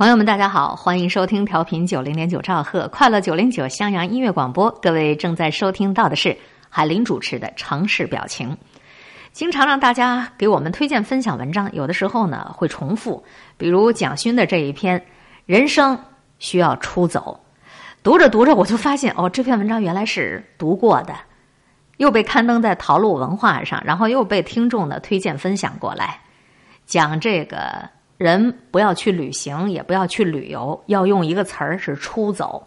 朋友们，大家好，欢迎收听调频九零点九兆赫快乐九零九襄阳音乐广播。各位正在收听到的是海林主持的《城市表情》。经常让大家给我们推荐分享文章，有的时候呢会重复，比如蒋勋的这一篇《人生需要出走》，读着读着我就发现，哦，这篇文章原来是读过的，又被刊登在陶路文化上，然后又被听众呢推荐分享过来，讲这个。人不要去旅行，也不要去旅游，要用一个词儿是出走。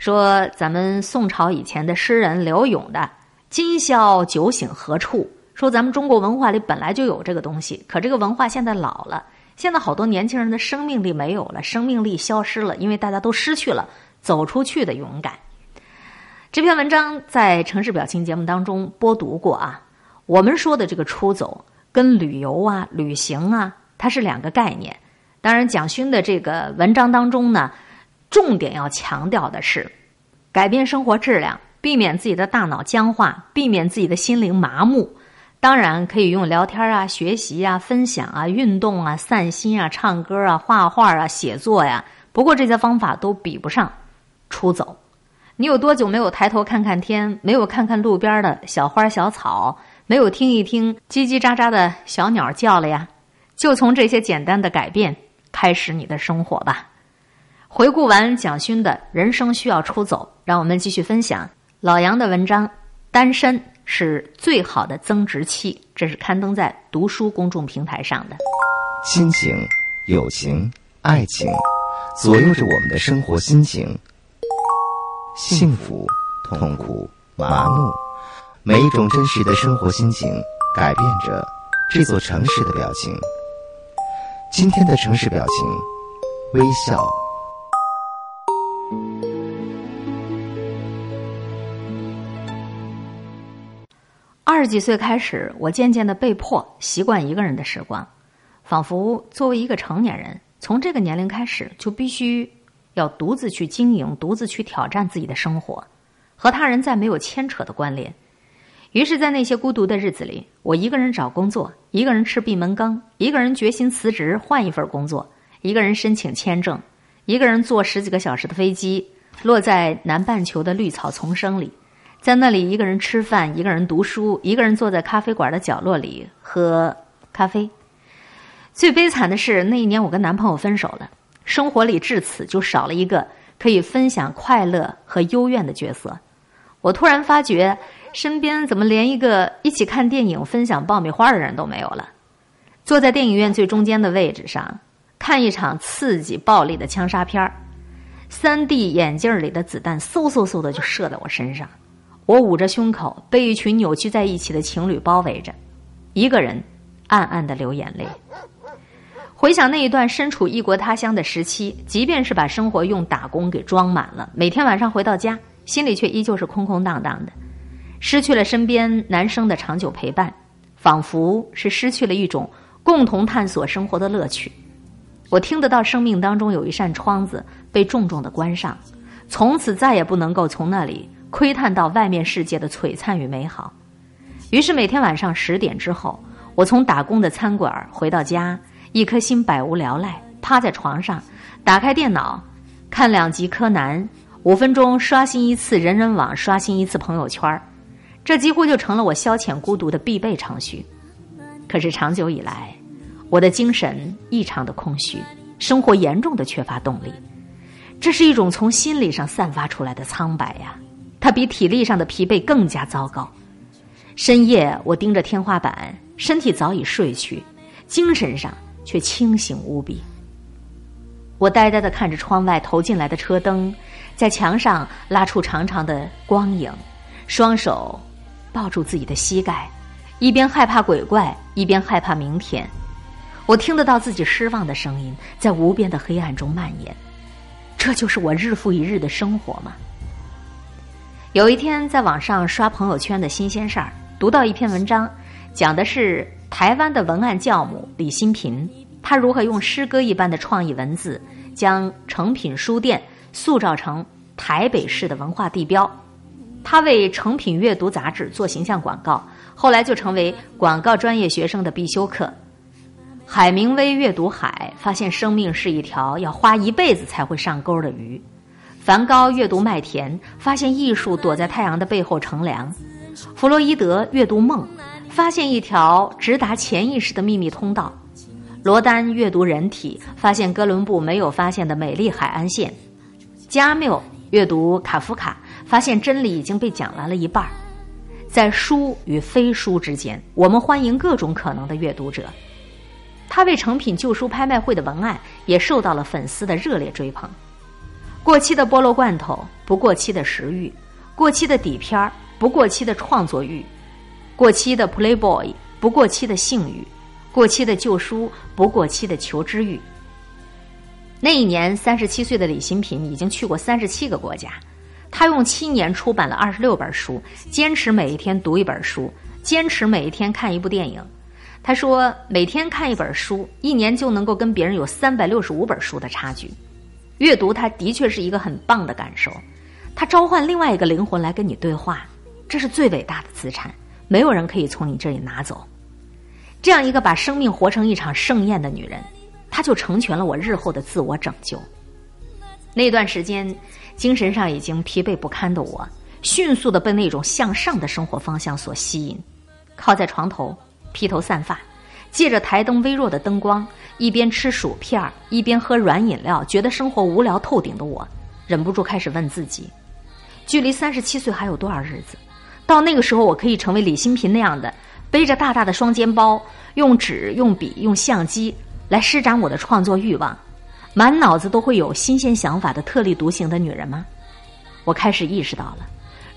说咱们宋朝以前的诗人刘永的“今宵酒醒何处”，说咱们中国文化里本来就有这个东西，可这个文化现在老了，现在好多年轻人的生命力没有了，生命力消失了，因为大家都失去了走出去的勇敢。这篇文章在城市表情节目当中播读过啊。我们说的这个出走，跟旅游啊、旅行啊。它是两个概念，当然，蒋勋的这个文章当中呢，重点要强调的是改变生活质量，避免自己的大脑僵化，避免自己的心灵麻木。当然，可以用聊天啊、学习啊、分享啊、运动啊、散心啊、唱歌啊、画画啊、写作呀。不过这些方法都比不上出走。你有多久没有抬头看看天，没有看看路边的小花小草，没有听一听叽叽喳喳的小鸟叫了呀？就从这些简单的改变开始你的生活吧。回顾完蒋勋的人生需要出走，让我们继续分享老杨的文章《单身是最好的增值期》，这是刊登在读书公众平台上的。亲情、友情、爱情，左右着我们的生活心情。幸福、痛苦、麻木，每一种真实的生活心情，改变着这座城市的表情。今天的城市表情，微笑。二十几岁开始，我渐渐的被迫习惯一个人的时光，仿佛作为一个成年人，从这个年龄开始就必须要独自去经营、独自去挑战自己的生活，和他人再没有牵扯的关联。于是，在那些孤独的日子里，我一个人找工作，一个人吃闭门羹，一个人决心辞职换一份工作，一个人申请签证，一个人坐十几个小时的飞机，落在南半球的绿草丛生里，在那里一个人吃饭，一个人读书，一个人坐在咖啡馆的角落里喝咖啡。最悲惨的是，那一年我跟男朋友分手了，生活里至此就少了一个可以分享快乐和幽怨的角色。我突然发觉。身边怎么连一个一起看电影、分享爆米花的人都没有了？坐在电影院最中间的位置上，看一场刺激暴力的枪杀片儿，三 D 眼镜里的子弹嗖嗖嗖的就射在我身上，我捂着胸口，被一群扭曲在一起的情侣包围着，一个人暗暗的流眼泪。回想那一段身处异国他乡的时期，即便是把生活用打工给装满了，每天晚上回到家，心里却依旧是空空荡荡的。失去了身边男生的长久陪伴，仿佛是失去了一种共同探索生活的乐趣。我听得到生命当中有一扇窗子被重重的关上，从此再也不能够从那里窥探到外面世界的璀璨与美好。于是每天晚上十点之后，我从打工的餐馆回到家，一颗心百无聊赖，趴在床上，打开电脑，看两集柯南，五分钟刷新一次人人网，刷新一次朋友圈儿。这几乎就成了我消遣孤独的必备程序。可是长久以来，我的精神异常的空虚，生活严重的缺乏动力。这是一种从心理上散发出来的苍白呀，它比体力上的疲惫更加糟糕。深夜，我盯着天花板，身体早已睡去，精神上却清醒无比。我呆呆的看着窗外投进来的车灯，在墙上拉出长长的光影，双手。抱住自己的膝盖，一边害怕鬼怪，一边害怕明天。我听得到自己失望的声音在无边的黑暗中蔓延。这就是我日复一日的生活吗？有一天，在网上刷朋友圈的新鲜事儿，读到一篇文章，讲的是台湾的文案教母李新平，他如何用诗歌一般的创意文字，将诚品书店塑造成台北市的文化地标。他为成品阅读杂志做形象广告，后来就成为广告专业学生的必修课。海明威阅读海，发现生命是一条要花一辈子才会上钩的鱼；梵高阅读麦田，发现艺术躲在太阳的背后乘凉；弗洛伊德阅读梦，发现一条直达潜意识的秘密通道；罗丹阅读人体，发现哥伦布没有发现的美丽海岸线；加缪阅读卡夫卡，发现真理已经被讲完了一半儿。在书与非书之间，我们欢迎各种可能的阅读者。他为成品旧书拍卖会的文案也受到了粉丝的热烈追捧。过期的菠萝罐头，不过期的食欲；过期的底片儿，不过期的创作欲；过期的 Playboy，不过期的性欲；过期的旧书，不过期的求知欲。那一年，三十七岁的李新平已经去过三十七个国家。他用七年出版了二十六本书，坚持每一天读一本书，坚持每一天看一部电影。他说：“每天看一本书，一年就能够跟别人有三百六十五本书的差距。阅读，它的确是一个很棒的感受。它召唤另外一个灵魂来跟你对话，这是最伟大的资产，没有人可以从你这里拿走。这样一个把生命活成一场盛宴的女人，她就成全了我日后的自我拯救。那段时间，精神上已经疲惫不堪的我，迅速的被那种向上的生活方向所吸引，靠在床头。”披头散发，借着台灯微弱的灯光，一边吃薯片儿，一边喝软饮料，觉得生活无聊透顶的我，忍不住开始问自己：距离三十七岁还有多少日子？到那个时候，我可以成为李新平那样的，背着大大的双肩包，用纸、用笔、用相机来施展我的创作欲望，满脑子都会有新鲜想法的特立独行的女人吗？我开始意识到了，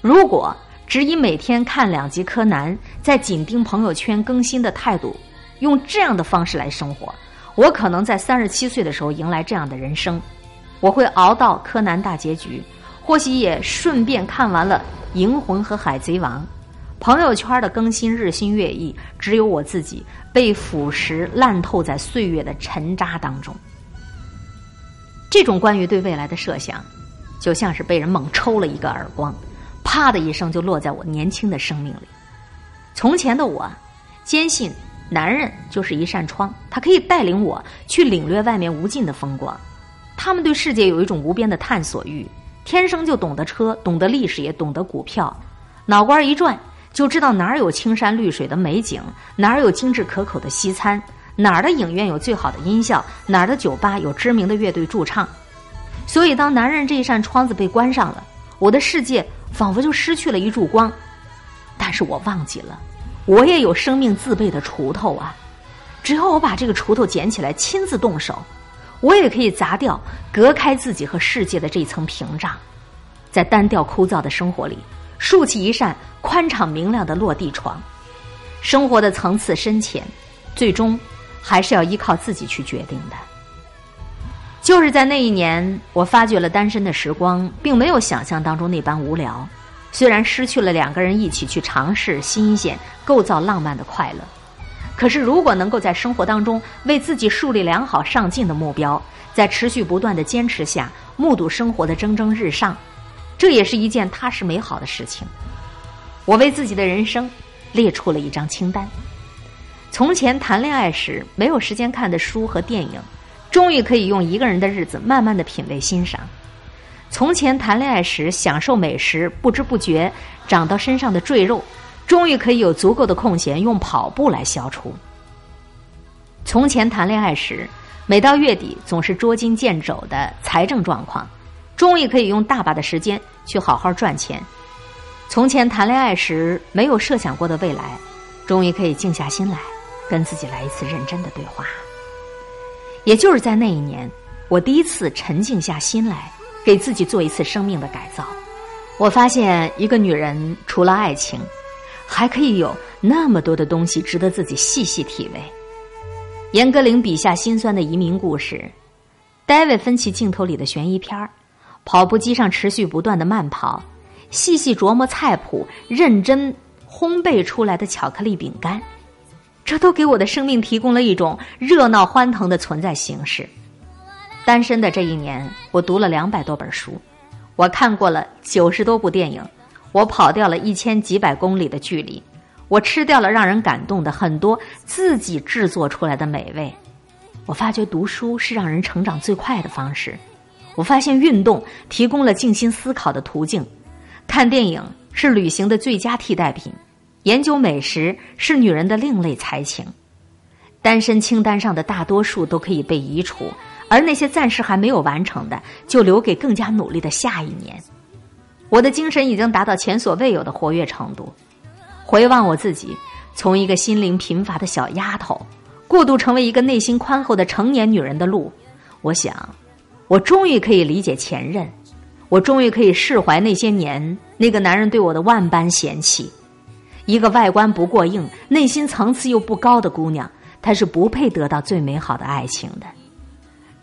如果。只以每天看两集柯南，在紧盯朋友圈更新的态度，用这样的方式来生活，我可能在三十七岁的时候迎来这样的人生。我会熬到柯南大结局，或许也顺便看完了《银魂》和《海贼王》。朋友圈的更新日新月异，只有我自己被腐蚀烂透在岁月的尘渣当中。这种关于对未来的设想，就像是被人猛抽了一个耳光。啪的一声，就落在我年轻的生命里。从前的我，坚信男人就是一扇窗，他可以带领我去领略外面无尽的风光。他们对世界有一种无边的探索欲，天生就懂得车，懂得历史，也懂得股票。脑瓜一转，就知道哪儿有青山绿水的美景，哪儿有精致可口的西餐，哪儿的影院有最好的音效，哪儿的酒吧有知名的乐队驻唱。所以，当男人这一扇窗子被关上了，我的世界。仿佛就失去了一束光，但是我忘记了，我也有生命自备的锄头啊！只要我把这个锄头捡起来，亲自动手，我也可以砸掉隔开自己和世界的这一层屏障，在单调枯燥的生活里，竖起一扇宽敞明亮的落地窗。生活的层次深浅，最终还是要依靠自己去决定的。就是在那一年，我发觉了单身的时光并没有想象当中那般无聊。虽然失去了两个人一起去尝试新鲜、构造浪漫的快乐，可是如果能够在生活当中为自己树立良好上进的目标，在持续不断的坚持下，目睹生活的蒸蒸日上，这也是一件踏实美好的事情。我为自己的人生列出了一张清单：从前谈恋爱时没有时间看的书和电影。终于可以用一个人的日子，慢慢的品味欣赏。从前谈恋爱时享受美食，不知不觉长到身上的赘肉，终于可以有足够的空闲用跑步来消除。从前谈恋爱时，每到月底总是捉襟见肘的财政状况，终于可以用大把的时间去好好赚钱。从前谈恋爱时没有设想过的未来，终于可以静下心来，跟自己来一次认真的对话。也就是在那一年，我第一次沉静下心来，给自己做一次生命的改造。我发现，一个女人除了爱情，还可以有那么多的东西值得自己细细体味。严歌苓笔下心酸的移民故事，戴维芬奇镜头里的悬疑片儿，跑步机上持续不断的慢跑，细细琢磨菜谱，认真烘焙出来的巧克力饼干。这都给我的生命提供了一种热闹欢腾的存在形式。单身的这一年，我读了两百多本书，我看过了九十多部电影，我跑掉了一千几百公里的距离，我吃掉了让人感动的很多自己制作出来的美味，我发觉读书是让人成长最快的方式。我发现运动提供了静心思考的途径，看电影是旅行的最佳替代品，研究美食是女人的另类才情。单身清单上的大多数都可以被移除，而那些暂时还没有完成的，就留给更加努力的下一年。我的精神已经达到前所未有的活跃程度。回望我自己，从一个心灵贫乏的小丫头，过渡成为一个内心宽厚的成年女人的路，我想。我终于可以理解前任，我终于可以释怀那些年那个男人对我的万般嫌弃。一个外观不过硬、内心层次又不高的姑娘，她是不配得到最美好的爱情的。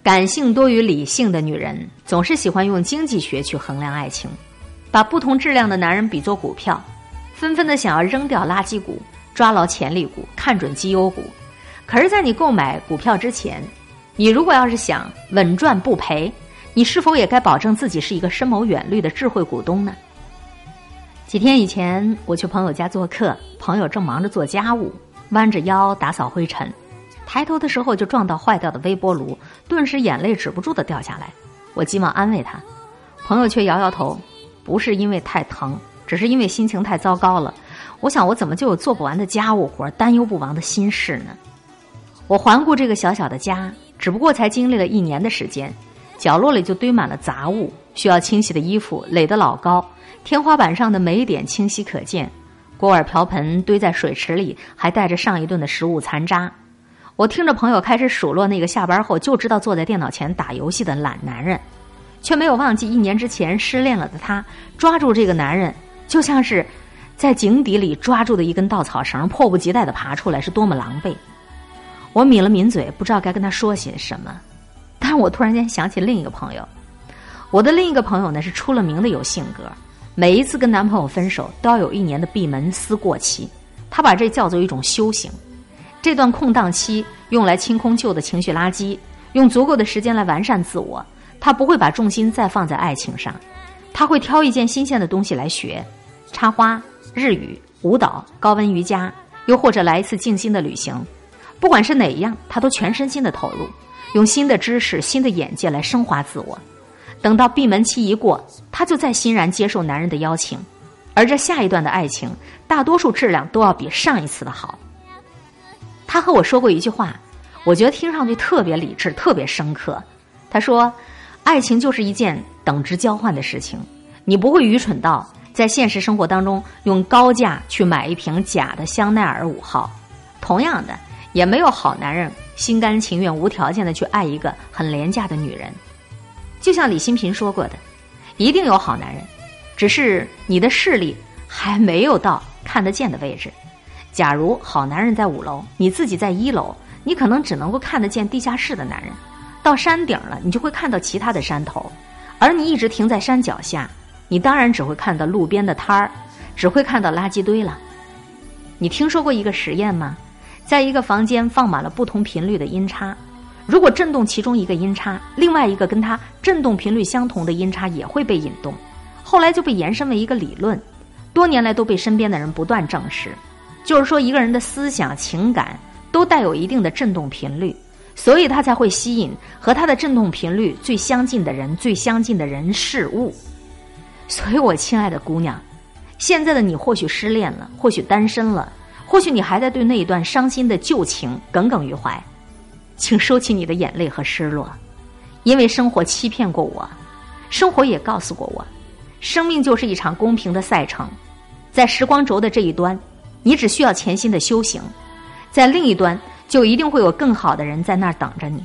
感性多于理性的女人总是喜欢用经济学去衡量爱情，把不同质量的男人比作股票，纷纷的想要扔掉垃圾股，抓牢潜力股，看准绩优股。可是，在你购买股票之前，你如果要是想稳赚不赔，你是否也该保证自己是一个深谋远虑的智慧股东呢？几天以前，我去朋友家做客，朋友正忙着做家务，弯着腰打扫灰尘，抬头的时候就撞到坏掉的微波炉，顿时眼泪止不住的掉下来。我急忙安慰他，朋友却摇摇头，不是因为太疼，只是因为心情太糟糕了。我想，我怎么就有做不完的家务活、担忧不完的心事呢？我环顾这个小小的家。只不过才经历了一年的时间，角落里就堆满了杂物，需要清洗的衣服垒得老高，天花板上的霉点清晰可见，锅碗瓢盆堆在水池里，还带着上一顿的食物残渣。我听着朋友开始数落那个下班后就知道坐在电脑前打游戏的懒男人，却没有忘记一年之前失恋了的他，抓住这个男人就像是在井底里抓住的一根稻草绳，迫不及待地爬出来，是多么狼狈。我抿了抿嘴，不知道该跟他说些什么。但是我突然间想起另一个朋友，我的另一个朋友呢是出了名的有性格，每一次跟男朋友分手都要有一年的闭门思过期。他把这叫做一种修行。这段空档期用来清空旧的情绪垃圾，用足够的时间来完善自我。他不会把重心再放在爱情上，他会挑一件新鲜的东西来学：插花、日语、舞蹈、高温瑜伽，又或者来一次静心的旅行。不管是哪一样，他都全身心的投入，用新的知识、新的眼界来升华自我。等到闭门期一过，她就再欣然接受男人的邀请。而这下一段的爱情，大多数质量都要比上一次的好。他和我说过一句话，我觉得听上去特别理智、特别深刻。他说：“爱情就是一件等值交换的事情，你不会愚蠢到在现实生活当中用高价去买一瓶假的香奈儿五号。同样的。”也没有好男人心甘情愿、无条件的去爱一个很廉价的女人，就像李新平说过的，一定有好男人，只是你的视力还没有到看得见的位置。假如好男人在五楼，你自己在一楼，你可能只能够看得见地下室的男人；到山顶了，你就会看到其他的山头，而你一直停在山脚下，你当然只会看到路边的摊儿，只会看到垃圾堆了。你听说过一个实验吗？在一个房间放满了不同频率的音叉，如果震动其中一个音叉，另外一个跟它振动频率相同的音叉也会被引动。后来就被延伸为一个理论，多年来都被身边的人不断证实，就是说一个人的思想情感都带有一定的振动频率，所以他才会吸引和他的振动频率最相近的人、最相近的人事物。所以，我亲爱的姑娘，现在的你或许失恋了，或许单身了。或许你还在对那一段伤心的旧情耿耿于怀，请收起你的眼泪和失落，因为生活欺骗过我，生活也告诉过我，生命就是一场公平的赛程，在时光轴的这一端，你只需要潜心的修行，在另一端就一定会有更好的人在那儿等着你，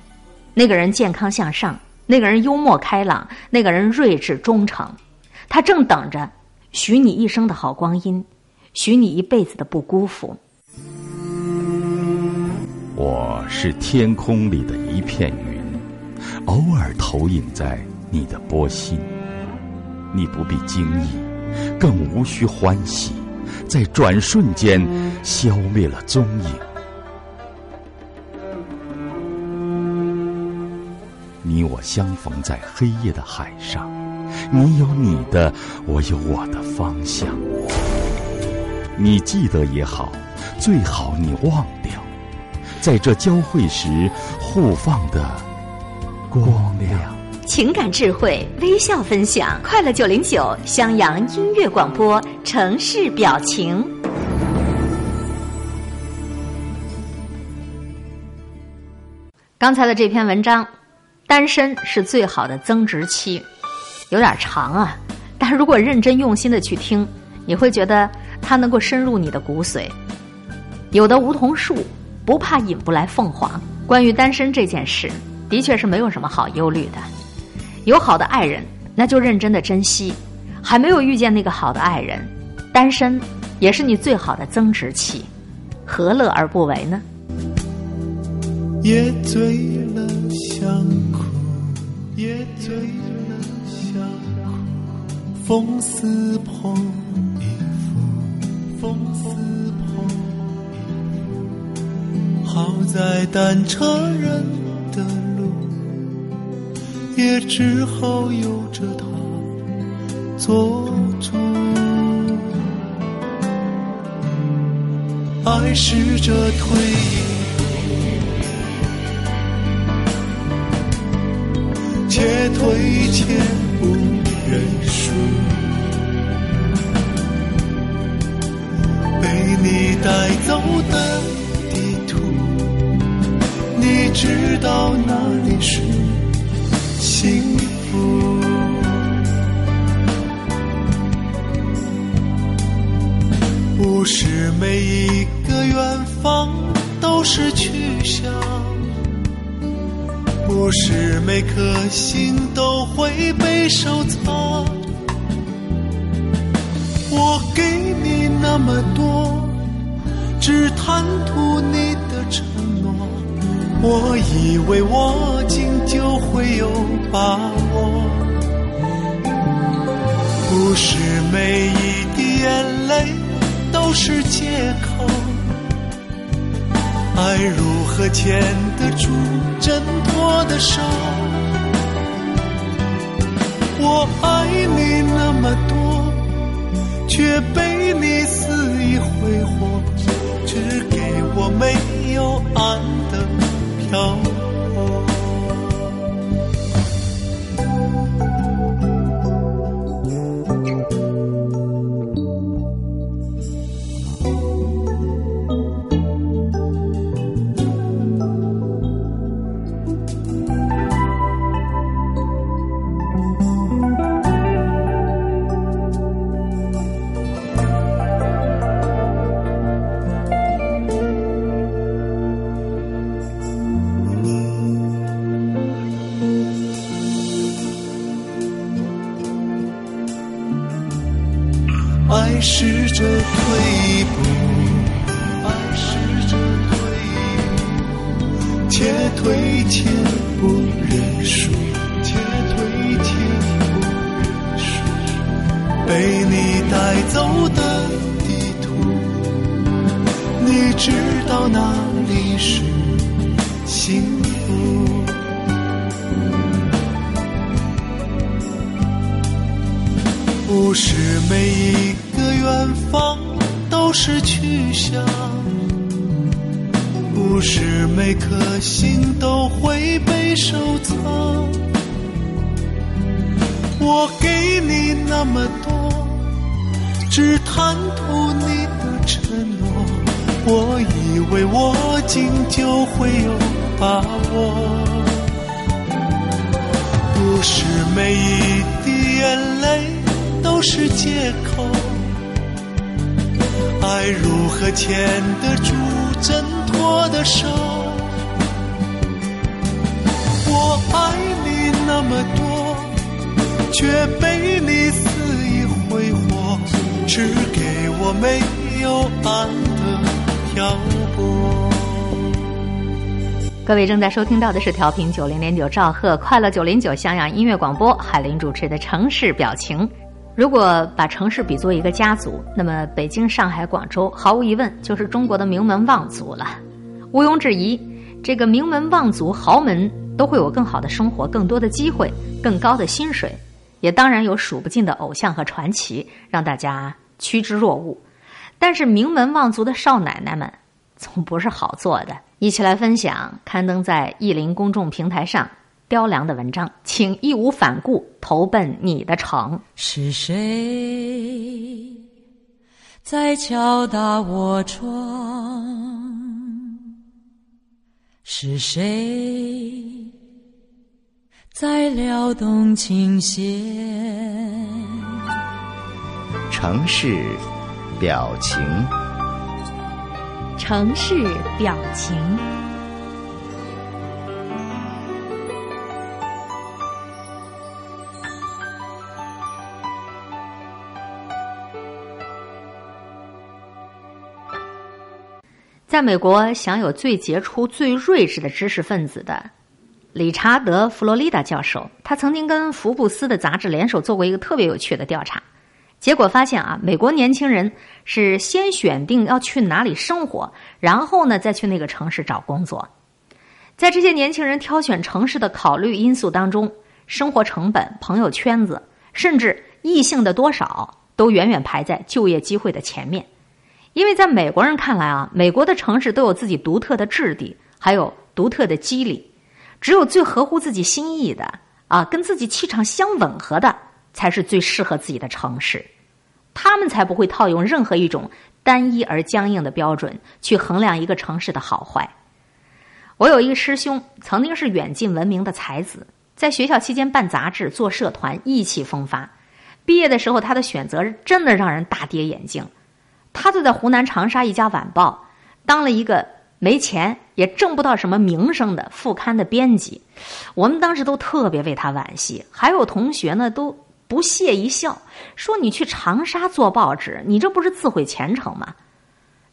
那个人健康向上，那个人幽默开朗，那个人睿智忠诚，他正等着许你一生的好光阴。许你一辈子的不辜负。我是天空里的一片云，偶尔投影在你的波心。你不必惊异，更无需欢喜，在转瞬间消灭了踪影。你我相逢在黑夜的海上，你有你的，我有我的方向。你记得也好，最好你忘掉。在这交汇时互放的光亮。情感智慧，微笑分享，快乐九零九襄阳音乐广播，城市表情。刚才的这篇文章，单身是最好的增值期，有点长啊，但如果认真用心的去听，你会觉得它能够深入你的骨髓。有的梧桐树不怕引不来凤凰。关于单身这件事，的确是没有什么好忧虑的。有好的爱人，那就认真的珍惜；还没有遇见那个好的爱人，单身也是你最好的增值期，何乐而不为呢？夜醉了想哭，也醉了想哭，风似捧一幅，风似，好在单车人的路，也只好由着他做主。爱试着退一且退且不认输，被你带走的，知道哪里是幸福？不是每一个远方都是去向。不是每颗心都会被收藏。我给你那么多，只贪图你的。我以为握紧就会有把握。不是每一滴眼泪都是借口。爱如何牵得住挣脱的手？我爱你那么多，却被你肆意挥霍，只给我没有爱的漂贪图你的承诺。我以为握紧就会有把握，不是每一滴眼泪。都是借口，爱如何牵得住挣脱的手？我爱你那么多，却被你没有岸的漂泊。各位正在收听到的是调频九零点九兆赫快乐九零九襄阳音乐广播，海林主持的城市表情。如果把城市比作一个家族，那么北京、上海、广州毫无疑问就是中国的名门望族了。毋庸置疑，这个名门望族豪门都会有更好的生活、更多的机会、更高的薪水，也当然有数不尽的偶像和传奇让大家趋之若鹜。但是名门望族的少奶奶们，总不是好做的。一起来分享刊登在意林公众平台上雕梁的文章，请义无反顾投奔你的城。是谁在敲打我窗？是谁在撩动琴弦？城市表情。城市表情。在美国享有最杰出、最睿智的知识分子的理查德·弗洛里达教授，他曾经跟福布斯的杂志联手做过一个特别有趣的调查。结果发现啊，美国年轻人是先选定要去哪里生活，然后呢再去那个城市找工作。在这些年轻人挑选城市的考虑因素当中，生活成本、朋友圈子，甚至异性的多少，都远远排在就业机会的前面。因为在美国人看来啊，美国的城市都有自己独特的质地，还有独特的机理，只有最合乎自己心意的啊，跟自己气场相吻合的，才是最适合自己的城市。他们才不会套用任何一种单一而僵硬的标准去衡量一个城市的好坏。我有一个师兄，曾经是远近闻名的才子，在学校期间办杂志、做社团，意气风发。毕业的时候，他的选择真的让人大跌眼镜。他就在湖南长沙一家晚报当了一个没钱也挣不到什么名声的副刊的编辑。我们当时都特别为他惋惜，还有同学呢都。不屑一笑，说：“你去长沙做报纸，你这不是自毁前程吗？”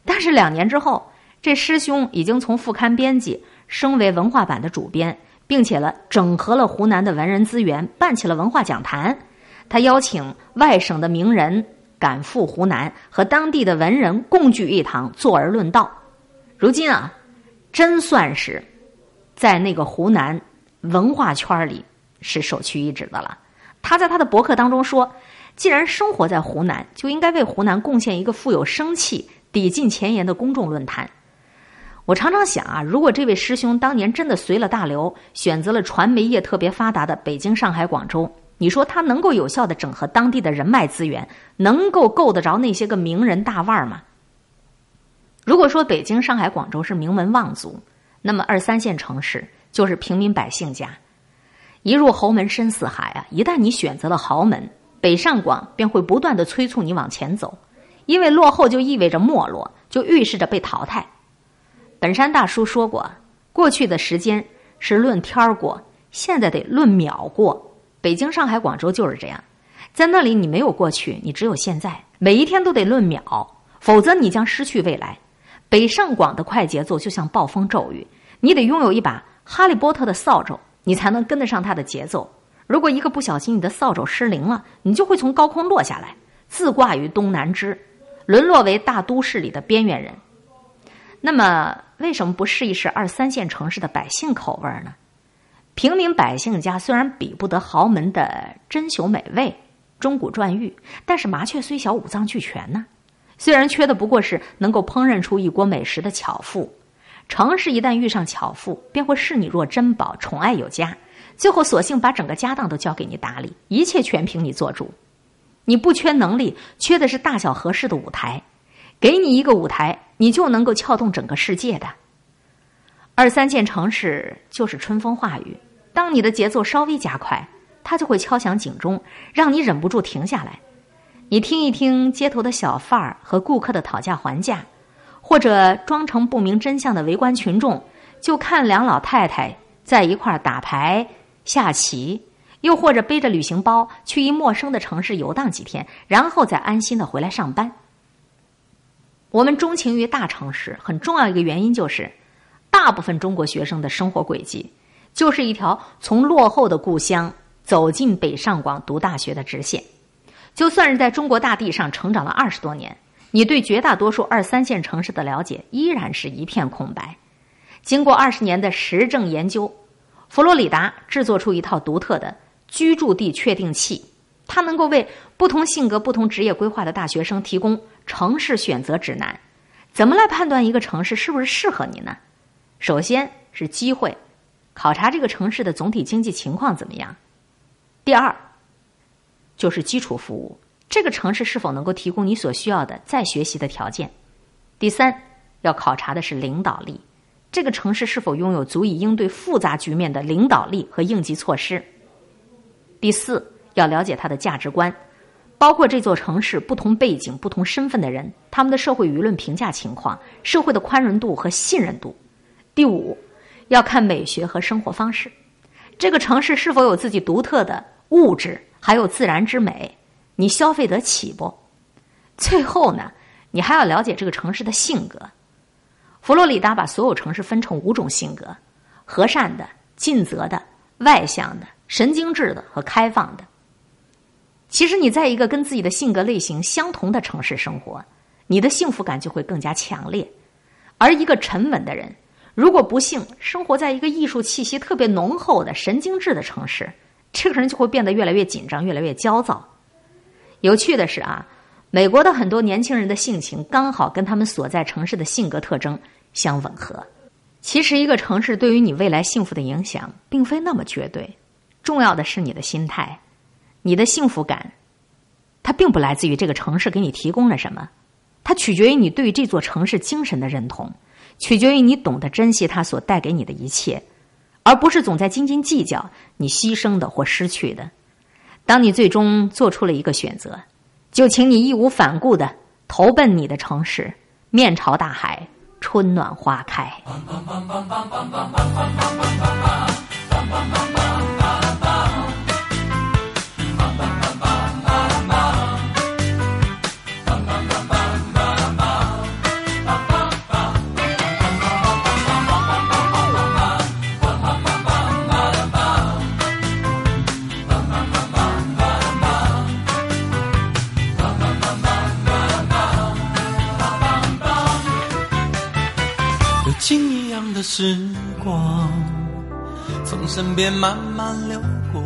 但是两年之后，这师兄已经从副刊编辑升为文化版的主编，并且了整合了湖南的文人资源，办起了文化讲坛。他邀请外省的名人赶赴湖南，和当地的文人共聚一堂，坐而论道。如今啊，真算是在那个湖南文化圈里是首屈一指的了。他在他的博客当中说：“既然生活在湖南，就应该为湖南贡献一个富有生气、抵近前沿的公众论坛。”我常常想啊，如果这位师兄当年真的随了大流，选择了传媒业特别发达的北京、上海、广州，你说他能够有效的整合当地的人脉资源，能够够得着那些个名人大腕儿吗？如果说北京、上海、广州是名门望族，那么二三线城市就是平民百姓家。一入侯门深似海啊！一旦你选择了豪门，北上广便会不断的催促你往前走，因为落后就意味着没落，就预示着被淘汰。本山大叔说过，过去的时间是论天儿过，现在得论秒过。北京、上海、广州就是这样，在那里你没有过去，你只有现在，每一天都得论秒，否则你将失去未来。北上广的快节奏就像暴风骤雨，你得拥有一把哈利波特的扫帚。你才能跟得上他的节奏。如果一个不小心，你的扫帚失灵了，你就会从高空落下来，自挂于东南枝，沦落为大都市里的边缘人。那么，为什么不试一试二三线城市的百姓口味呢？平民百姓家虽然比不得豪门的珍馐美味、钟鼓馔玉，但是麻雀虽小，五脏俱全呢。虽然缺的不过是能够烹饪出一锅美食的巧妇。城市一旦遇上巧妇，便会视你若珍宝，宠爱有加，最后索性把整个家当都交给你打理，一切全凭你做主。你不缺能力，缺的是大小合适的舞台。给你一个舞台，你就能够撬动整个世界的。二三线城市就是春风化雨，当你的节奏稍微加快，它就会敲响警钟，让你忍不住停下来。你听一听街头的小贩儿和顾客的讨价还价。或者装成不明真相的围观群众，就看两老太太在一块儿打牌、下棋；又或者背着旅行包去一陌生的城市游荡几天，然后再安心的回来上班。我们钟情于大城市，很重要一个原因就是，大部分中国学生的生活轨迹就是一条从落后的故乡走进北上广读大学的直线。就算是在中国大地上成长了二十多年。你对绝大多数二三线城市的了解依然是一片空白。经过二十年的实证研究，佛罗里达制作出一套独特的居住地确定器，它能够为不同性格、不同职业规划的大学生提供城市选择指南。怎么来判断一个城市是不是适合你呢？首先是机会，考察这个城市的总体经济情况怎么样。第二，就是基础服务，这个城市是否能够提供你所需要的再学习的条件。第三，要考察的是领导力，这个城市是否拥有足以应对复杂局面的领导力和应急措施。第四，要了解它的价值观，包括这座城市不同背景、不同身份的人，他们的社会舆论评价情况、社会的宽容度和信任度。第五，要看美学和生活方式，这个城市是否有自己独特的物质，还有自然之美，你消费得起不？最后呢，你还要了解这个城市的性格。佛罗里达把所有城市分成五种性格：和善的、尽责的、外向的、神经质的和开放的。其实你在一个跟自己的性格类型相同的城市生活，你的幸福感就会更加强烈。而一个沉稳的人。如果不幸生活在一个艺术气息特别浓厚的神经质的城市，这个人就会变得越来越紧张，越来越焦躁。有趣的是啊，美国的很多年轻人的性情刚好跟他们所在城市的性格特征相吻合。其实，一个城市对于你未来幸福的影响并非那么绝对，重要的是你的心态，你的幸福感，它并不来自于这个城市给你提供了什么，它取决于你对这座城市精神的认同。取决于你懂得珍惜它所带给你的一切，而不是总在斤斤计较你牺牲的或失去的。当你最终做出了一个选择，就请你义无反顾的投奔你的城市，面朝大海，春暖花开。时光从身边慢慢流过，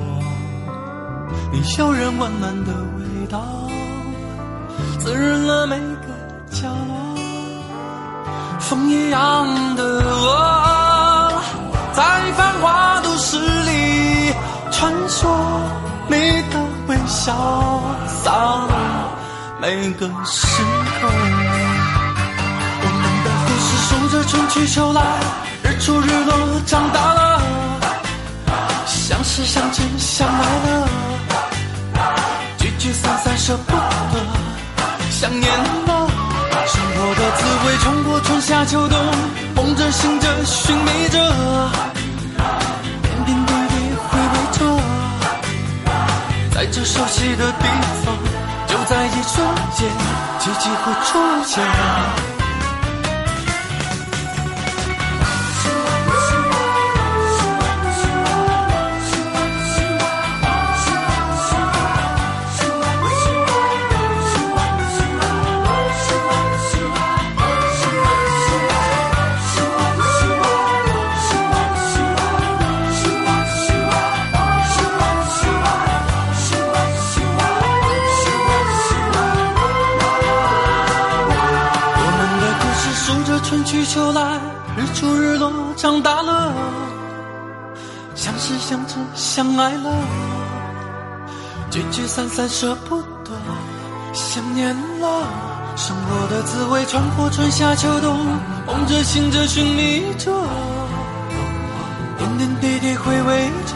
你诱人温暖的味道滋润了每个角落。风一样的我，在繁华都市里穿梭，你的微笑洒落每个时刻。我们的故事数着春去秋来。日出日落，长大了，相识相知相爱了，聚聚散散舍不得，想念了。生活的滋味，穿过春夏秋冬，梦着醒着寻觅着，点点滴滴回味着，在这熟悉的地方，就在一瞬间，奇迹会出现。长大了，相识相知相爱了，聚聚散散舍不得，想念了。生活的滋味，穿过春夏秋冬，梦着醒着寻觅着，点点滴滴回味着，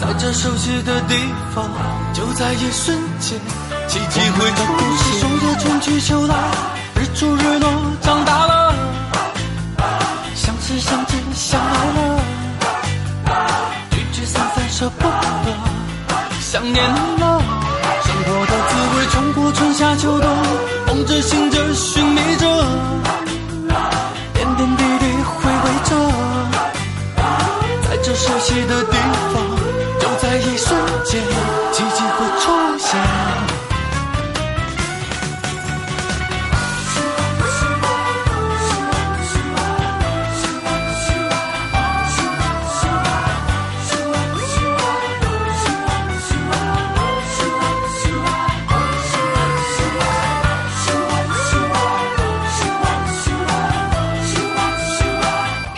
在这熟悉的地方，就在一瞬间，奇迹会出现。守着春去秋来，日出日落，长大了。相知相爱了，聚聚散散舍不得，想念了。生活的滋味，穿过春夏秋冬，梦着醒着寻觅着，点点滴滴回味着，在这熟悉的地方，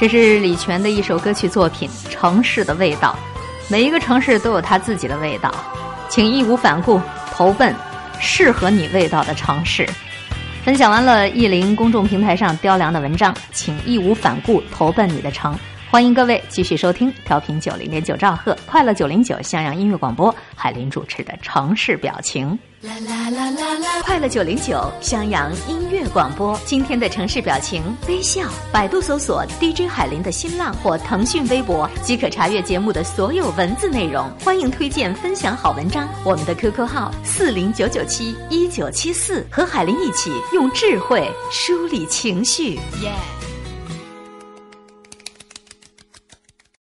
这是李泉的一首歌曲作品《城市的味道》。每一个城市都有它自己的味道，请义无反顾投奔适合你味道的城市。分享完了意林公众平台上雕梁的文章，请义无反顾投奔你的城。欢迎各位继续收听调频九零点九兆赫快乐九零九襄阳音乐广播，海林主持的城市表情。啦啦啦啦啦！快乐九零九襄阳音乐广播，今天的城市表情微笑。百度搜索 DJ 海林的新浪或腾讯微博，即可查阅节目的所有文字内容。欢迎推荐分享好文章，我们的 QQ 号四零九九七一九七四，和海林一起用智慧梳理情绪。耶。